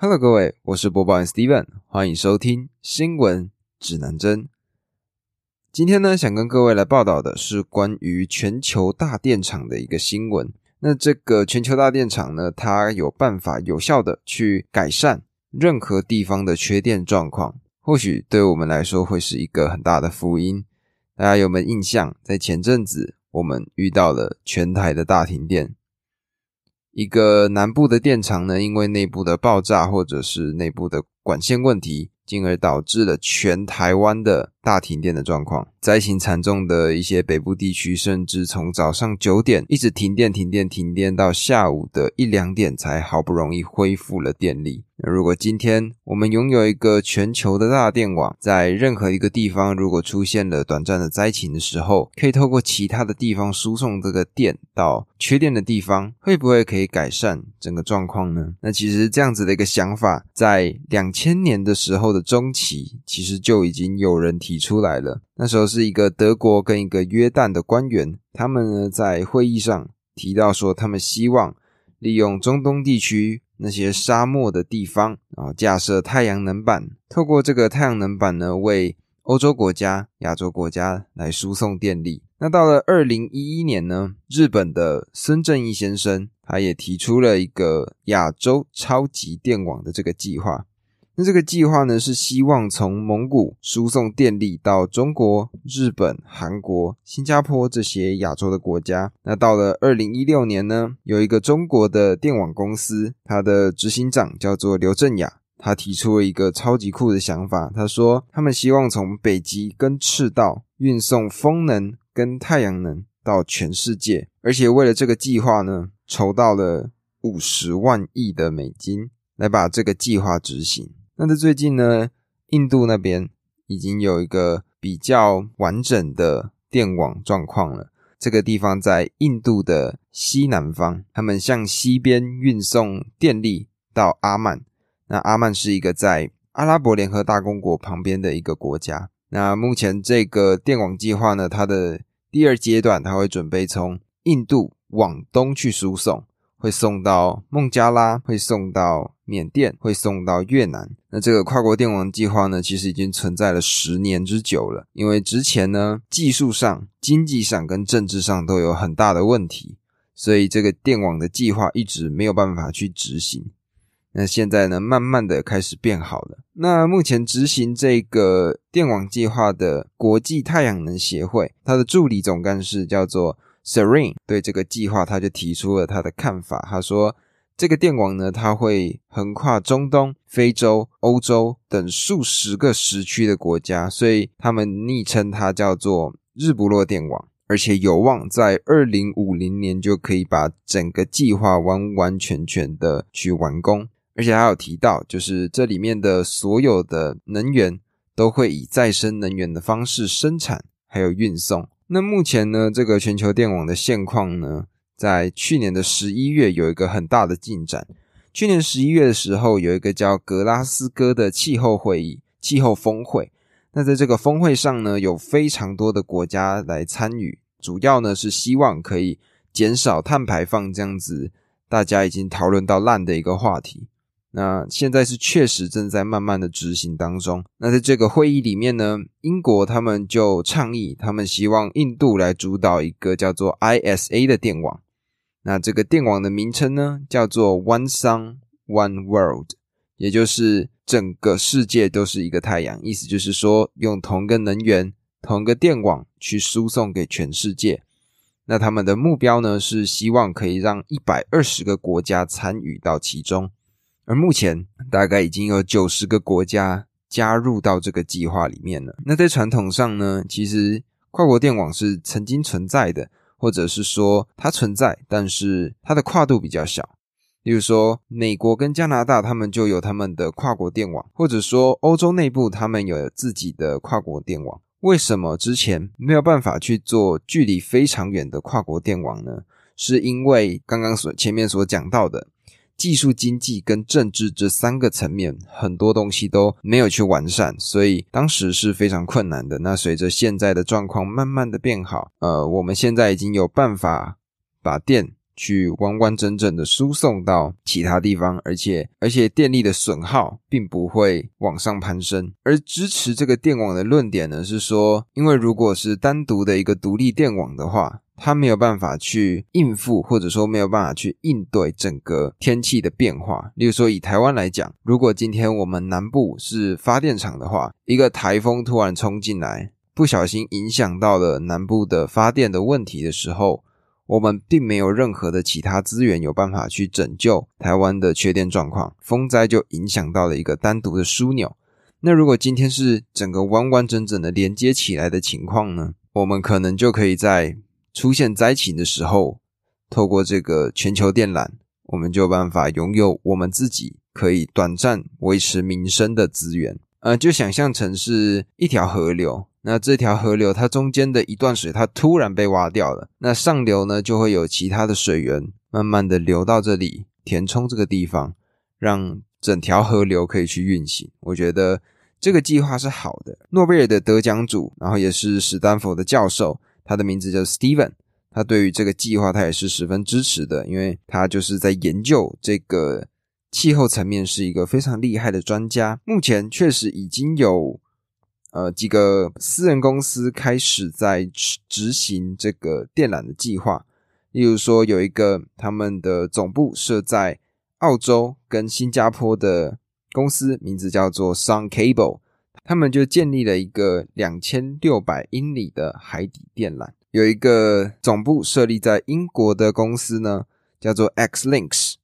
Hello，各位，我是播报员 Steven，欢迎收听新闻指南针。今天呢，想跟各位来报道的是关于全球大电厂的一个新闻。那这个全球大电厂呢，它有办法有效的去改善任何地方的缺电状况，或许对我们来说会是一个很大的福音。大家有没有印象？在前阵子，我们遇到了全台的大停电。一个南部的电厂呢，因为内部的爆炸或者是内部的管线问题，进而导致了全台湾的大停电的状况。灾情惨重的一些北部地区，甚至从早上九点一直停电、停电、停电到下午的一两点，才好不容易恢复了电力。那如果今天我们拥有一个全球的大电网，在任何一个地方如果出现了短暂的灾情的时候，可以透过其他的地方输送这个电到缺电的地方，会不会可以改善整个状况呢？那其实这样子的一个想法，在两千年的时候的中期，其实就已经有人提出来了。那时候是一个德国跟一个约旦的官员，他们呢在会议上提到说，他们希望利用中东地区。那些沙漠的地方，啊架设太阳能板，透过这个太阳能板呢，为欧洲国家、亚洲国家来输送电力。那到了二零一一年呢，日本的孙正义先生，他也提出了一个亚洲超级电网的这个计划。那这个计划呢，是希望从蒙古输送电力到中国、日本、韩国、新加坡这些亚洲的国家。那到了二零一六年呢，有一个中国的电网公司，它的执行长叫做刘振雅，他提出了一个超级酷的想法。他说，他们希望从北极跟赤道运送风能跟太阳能到全世界，而且为了这个计划呢，筹到了五十万亿的美金来把这个计划执行。那在最近呢，印度那边已经有一个比较完整的电网状况了。这个地方在印度的西南方，他们向西边运送电力到阿曼。那阿曼是一个在阿拉伯联合大公国旁边的一个国家。那目前这个电网计划呢，它的第二阶段，它会准备从印度往东去输送。会送到孟加拉，会送到缅甸，会送到越南。那这个跨国电网计划呢，其实已经存在了十年之久了。因为之前呢，技术上、经济上跟政治上都有很大的问题，所以这个电网的计划一直没有办法去执行。那现在呢，慢慢的开始变好了。那目前执行这个电网计划的国际太阳能协会，它的助理总干事叫做。Serene 对这个计划，他就提出了他的看法。他说，这个电网呢，它会横跨中东、非洲、欧洲等数十个时区的国家，所以他们昵称它叫做“日不落电网”，而且有望在二零五零年就可以把整个计划完完全全的去完工。而且还有提到，就是这里面的所有的能源都会以再生能源的方式生产，还有运送。那目前呢，这个全球电网的现况呢，在去年的十一月有一个很大的进展。去年十一月的时候，有一个叫格拉斯哥的气候会议、气候峰会。那在这个峰会上呢，有非常多的国家来参与，主要呢是希望可以减少碳排放，这样子大家已经讨论到烂的一个话题。那现在是确实正在慢慢的执行当中。那在这个会议里面呢，英国他们就倡议，他们希望印度来主导一个叫做 ISA 的电网。那这个电网的名称呢，叫做 One Sun One World，也就是整个世界都是一个太阳。意思就是说，用同个能源、同个电网去输送给全世界。那他们的目标呢，是希望可以让一百二十个国家参与到其中。而目前大概已经有九十个国家加入到这个计划里面了。那在传统上呢，其实跨国电网是曾经存在的，或者是说它存在，但是它的跨度比较小。例如说，美国跟加拿大他们就有他们的跨国电网，或者说欧洲内部他们有自己的跨国电网。为什么之前没有办法去做距离非常远的跨国电网呢？是因为刚刚所前面所讲到的。技术、经济跟政治这三个层面，很多东西都没有去完善，所以当时是非常困难的。那随着现在的状况慢慢的变好，呃，我们现在已经有办法把电去完完整整的输送到其他地方，而且而且电力的损耗并不会往上攀升。而支持这个电网的论点呢，是说，因为如果是单独的一个独立电网的话，它没有办法去应付，或者说没有办法去应对整个天气的变化。例如说，以台湾来讲，如果今天我们南部是发电厂的话，一个台风突然冲进来，不小心影响到了南部的发电的问题的时候，我们并没有任何的其他资源有办法去拯救台湾的缺电状况，风灾就影响到了一个单独的枢纽。那如果今天是整个完完整整的连接起来的情况呢？我们可能就可以在出现灾情的时候，透过这个全球电缆，我们就有办法拥有我们自己可以短暂维持民生的资源。呃，就想象成是一条河流，那这条河流它中间的一段水，它突然被挖掉了，那上流呢就会有其他的水源慢慢的流到这里，填充这个地方，让整条河流可以去运行。我觉得这个计划是好的。诺贝尔的得奖主，然后也是史丹佛的教授。他的名字叫 Steven，他对于这个计划他也是十分支持的，因为他就是在研究这个气候层面是一个非常厉害的专家。目前确实已经有呃几个私人公司开始在执行这个电缆的计划，例如说有一个他们的总部设在澳洲跟新加坡的公司，名字叫做 Sun Cable。他们就建立了一个两千六百英里的海底电缆，有一个总部设立在英国的公司呢，叫做 X Links。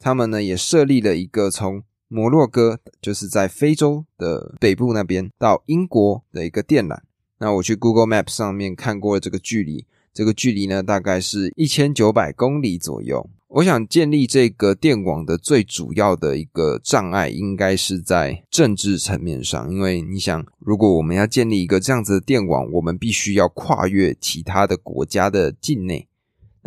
他们呢也设立了一个从摩洛哥，就是在非洲的北部那边到英国的一个电缆。那我去 Google Map 上面看过这个距离，这个距离呢大概是一千九百公里左右。我想建立这个电网的最主要的一个障碍，应该是在政治层面上。因为你想，如果我们要建立一个这样子的电网，我们必须要跨越其他的国家的境内。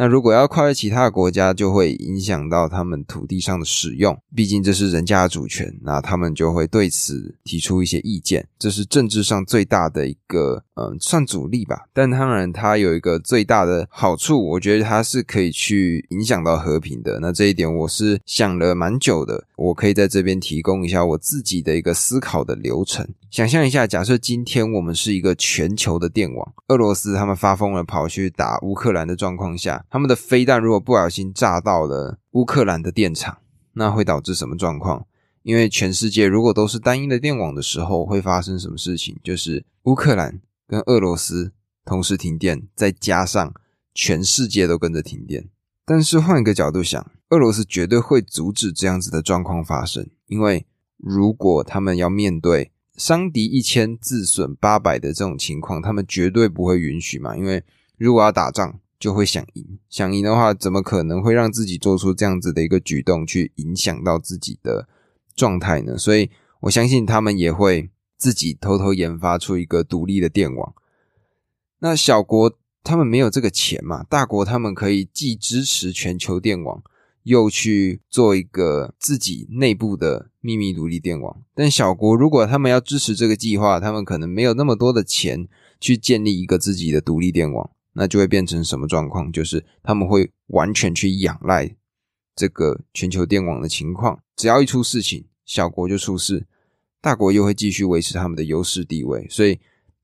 那如果要跨越其他国家，就会影响到他们土地上的使用，毕竟这是人家的主权，那他们就会对此提出一些意见，这是政治上最大的一个，嗯，算阻力吧。但当然，它有一个最大的好处，我觉得它是可以去影响到和平的。那这一点我是想了蛮久的，我可以在这边提供一下我自己的一个思考的流程。想象一下，假设今天我们是一个全球的电网，俄罗斯他们发疯了跑去打乌克兰的状况下，他们的飞弹如果不小心炸到了乌克兰的电厂，那会导致什么状况？因为全世界如果都是单一的电网的时候，会发生什么事情？就是乌克兰跟俄罗斯同时停电，再加上全世界都跟着停电。但是换一个角度想，俄罗斯绝对会阻止这样子的状况发生，因为如果他们要面对伤敌一千，自损八百的这种情况，他们绝对不会允许嘛。因为如果要打仗，就会想赢。想赢的话，怎么可能会让自己做出这样子的一个举动，去影响到自己的状态呢？所以我相信他们也会自己偷偷研发出一个独立的电网。那小国他们没有这个钱嘛？大国他们可以既支持全球电网。又去做一个自己内部的秘密独立电网，但小国如果他们要支持这个计划，他们可能没有那么多的钱去建立一个自己的独立电网，那就会变成什么状况？就是他们会完全去仰赖这个全球电网的情况，只要一出事情，小国就出事，大国又会继续维持他们的优势地位，所以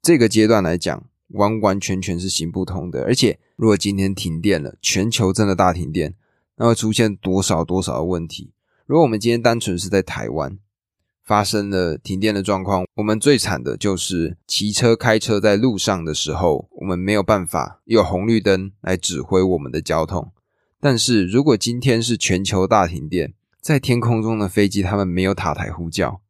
这个阶段来讲，完完全全是行不通的。而且，如果今天停电了，全球真的大停电。那会出现多少多少的问题？如果我们今天单纯是在台湾发生了停电的状况，我们最惨的就是骑车、开车在路上的时候，我们没有办法有红绿灯来指挥我们的交通。但是如果今天是全球大停电，在天空中的飞机他们没有塔台呼叫，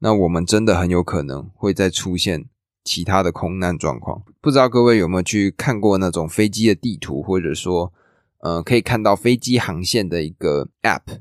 那我们真的很有可能会再出现其他的空难状况。不知道各位有没有去看过那种飞机的地图，或者说？呃，可以看到飞机航线的一个 App，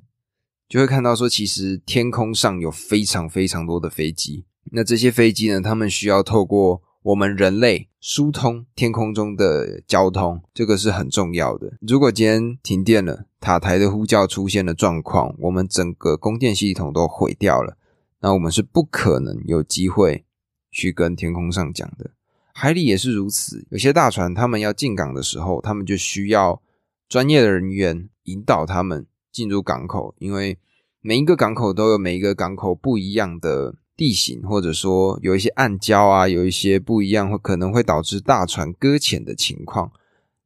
就会看到说，其实天空上有非常非常多的飞机。那这些飞机呢，他们需要透过我们人类疏通天空中的交通，这个是很重要的。如果今天停电了，塔台的呼叫出现了状况，我们整个供电系统都毁掉了，那我们是不可能有机会去跟天空上讲的。海里也是如此，有些大船他们要进港的时候，他们就需要。专业的人员引导他们进入港口，因为每一个港口都有每一个港口不一样的地形，或者说有一些暗礁啊，有一些不一样，会可能会导致大船搁浅的情况。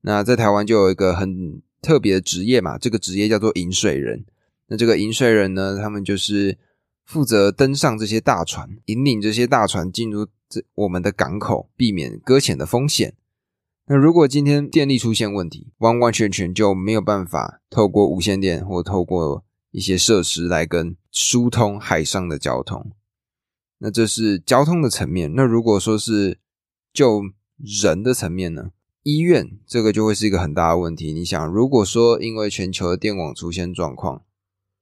那在台湾就有一个很特别的职业嘛，这个职业叫做引水人。那这个引水人呢，他们就是负责登上这些大船，引领这些大船进入这我们的港口，避免搁浅的风险。那如果今天电力出现问题，完完全全就没有办法透过无线电或透过一些设施来跟疏通海上的交通。那这是交通的层面。那如果说是就人的层面呢？医院这个就会是一个很大的问题。你想，如果说因为全球的电网出现状况，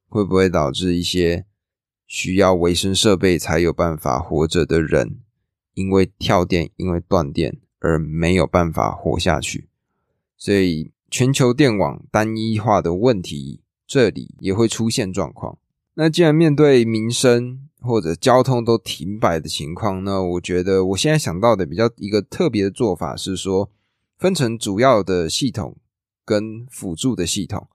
会不会导致一些需要维生设备才有办法活着的人，因为跳电、因为断电而没有办法活下去？所以全球电网单一化的问题，这里也会出现状况。那既然面对民生或者交通都停摆的情况，那我觉得我现在想到的比较一个特别的做法是说，分成主要的系统跟辅助的系统。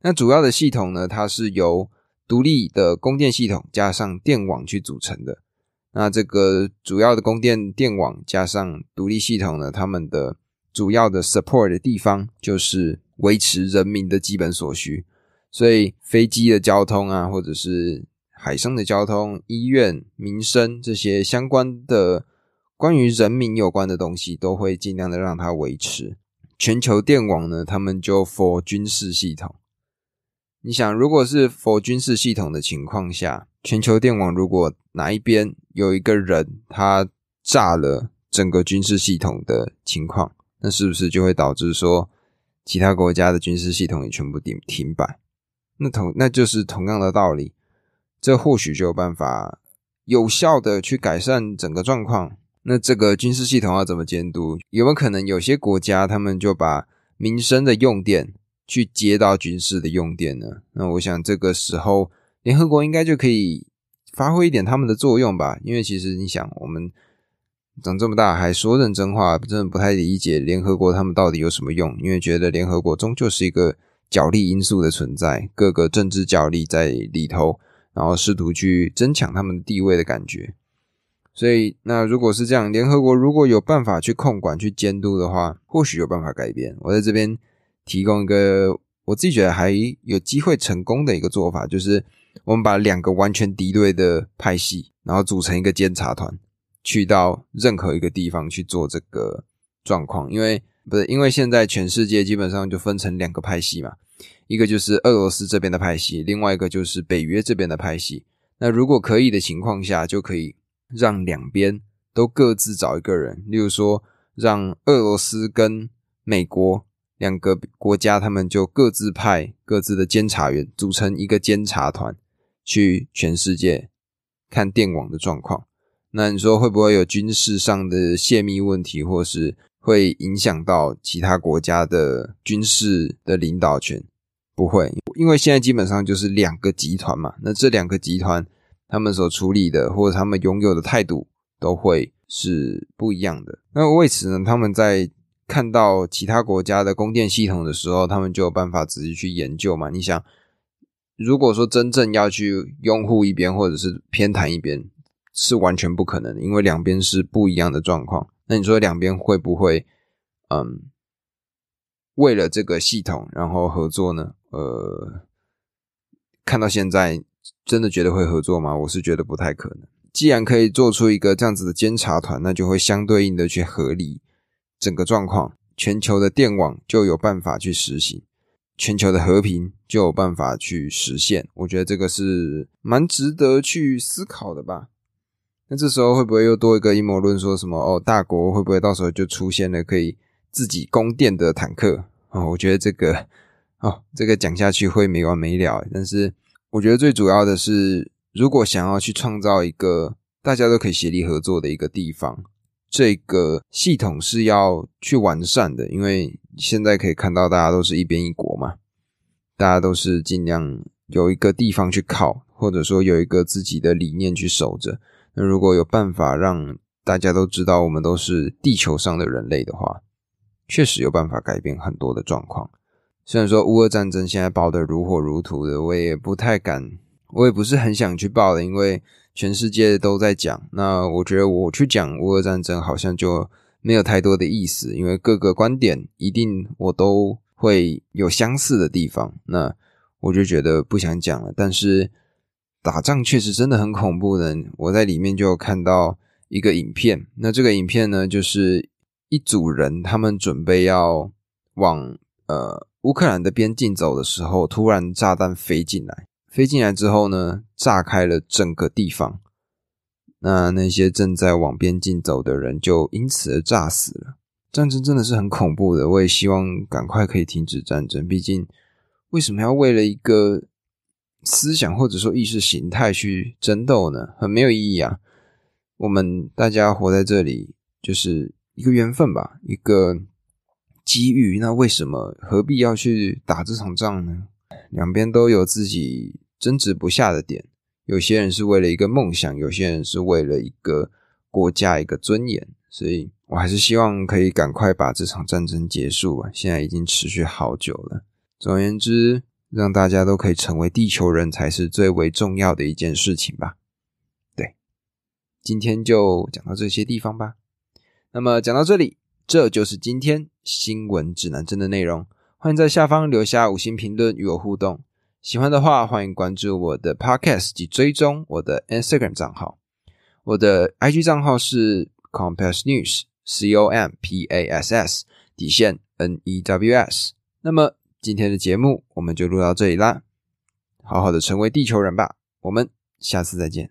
那主要的系统呢，它是由独立的供电系统加上电网去组成的。那这个主要的供电电网加上独立系统呢，他们的主要的 support 的地方就是维持人民的基本所需。所以飞机的交通啊，或者是海上的交通、医院、民生这些相关的关于人民有关的东西，都会尽量的让它维持。全球电网呢，他们就 for 军事系统。你想，如果是否军事系统的情况下，全球电网如果哪一边有一个人他炸了整个军事系统的情况，那是不是就会导致说其他国家的军事系统也全部停停摆？那同那就是同样的道理，这或许就有办法有效的去改善整个状况。那这个军事系统要怎么监督？有没有可能有些国家他们就把民生的用电？去接到军事的用电呢？那我想这个时候联合国应该就可以发挥一点他们的作用吧。因为其实你想，我们长这么大还说认真话，真的不太理解联合国他们到底有什么用。因为觉得联合国终究是一个角力因素的存在，各个政治角力在里头，然后试图去争抢他们的地位的感觉。所以，那如果是这样，联合国如果有办法去控管、去监督的话，或许有办法改变。我在这边。提供一个我自己觉得还有机会成功的一个做法，就是我们把两个完全敌对的派系，然后组成一个监察团，去到任何一个地方去做这个状况。因为不是因为现在全世界基本上就分成两个派系嘛，一个就是俄罗斯这边的派系，另外一个就是北约这边的派系。那如果可以的情况下，就可以让两边都各自找一个人，例如说让俄罗斯跟美国。两个国家，他们就各自派各自的监察员，组成一个监察团，去全世界看电网的状况。那你说会不会有军事上的泄密问题，或是会影响到其他国家的军事的领导权？不会，因为现在基本上就是两个集团嘛。那这两个集团，他们所处理的或者他们拥有的态度，都会是不一样的。那为此呢，他们在。看到其他国家的供电系统的时候，他们就有办法仔细去研究嘛。你想，如果说真正要去拥护一边或者是偏袒一边，是完全不可能的，因为两边是不一样的状况。那你说两边会不会，嗯，为了这个系统然后合作呢？呃，看到现在真的觉得会合作吗？我是觉得不太可能。既然可以做出一个这样子的监察团，那就会相对应的去合理。整个状况，全球的电网就有办法去实行，全球的和平就有办法去实现。我觉得这个是蛮值得去思考的吧。那这时候会不会又多一个阴谋论，说什么哦，大国会不会到时候就出现了可以自己供电的坦克啊？我觉得这个哦，这个讲下去会没完没了。但是我觉得最主要的是，如果想要去创造一个大家都可以协力合作的一个地方。这个系统是要去完善的，因为现在可以看到大家都是一边一国嘛，大家都是尽量有一个地方去靠，或者说有一个自己的理念去守着。那如果有办法让大家都知道我们都是地球上的人类的话，确实有办法改变很多的状况。虽然说乌俄战争现在爆得如火如荼的，我也不太敢，我也不是很想去报的，因为全世界都在讲。那我觉得我去讲乌俄战争好像就没有太多的意思，因为各个观点一定我都会有相似的地方。那我就觉得不想讲了。但是打仗确实真的很恐怖的，我在里面就看到一个影片。那这个影片呢，就是一组人他们准备要往呃。乌克兰的边境走的时候，突然炸弹飞进来，飞进来之后呢，炸开了整个地方。那那些正在往边境走的人就因此而炸死了。战争真的是很恐怖的，我也希望赶快可以停止战争。毕竟，为什么要为了一个思想或者说意识形态去争斗呢？很没有意义啊！我们大家活在这里就是一个缘分吧，一个。机遇，那为什么何必要去打这场仗呢？两边都有自己争执不下的点。有些人是为了一个梦想，有些人是为了一个国家、一个尊严。所以我还是希望可以赶快把这场战争结束啊！现在已经持续好久了。总而言之，让大家都可以成为地球人才是最为重要的一件事情吧。对，今天就讲到这些地方吧。那么讲到这里。这就是今天新闻指南针的内容。欢迎在下方留下五星评论与我互动。喜欢的话，欢迎关注我的 Podcast 及追踪我的 Instagram 账号。我的 IG 账号是 Compass News，C O M P A S S 底线 N E W S。那么今天的节目我们就录到这里啦。好好的成为地球人吧。我们下次再见。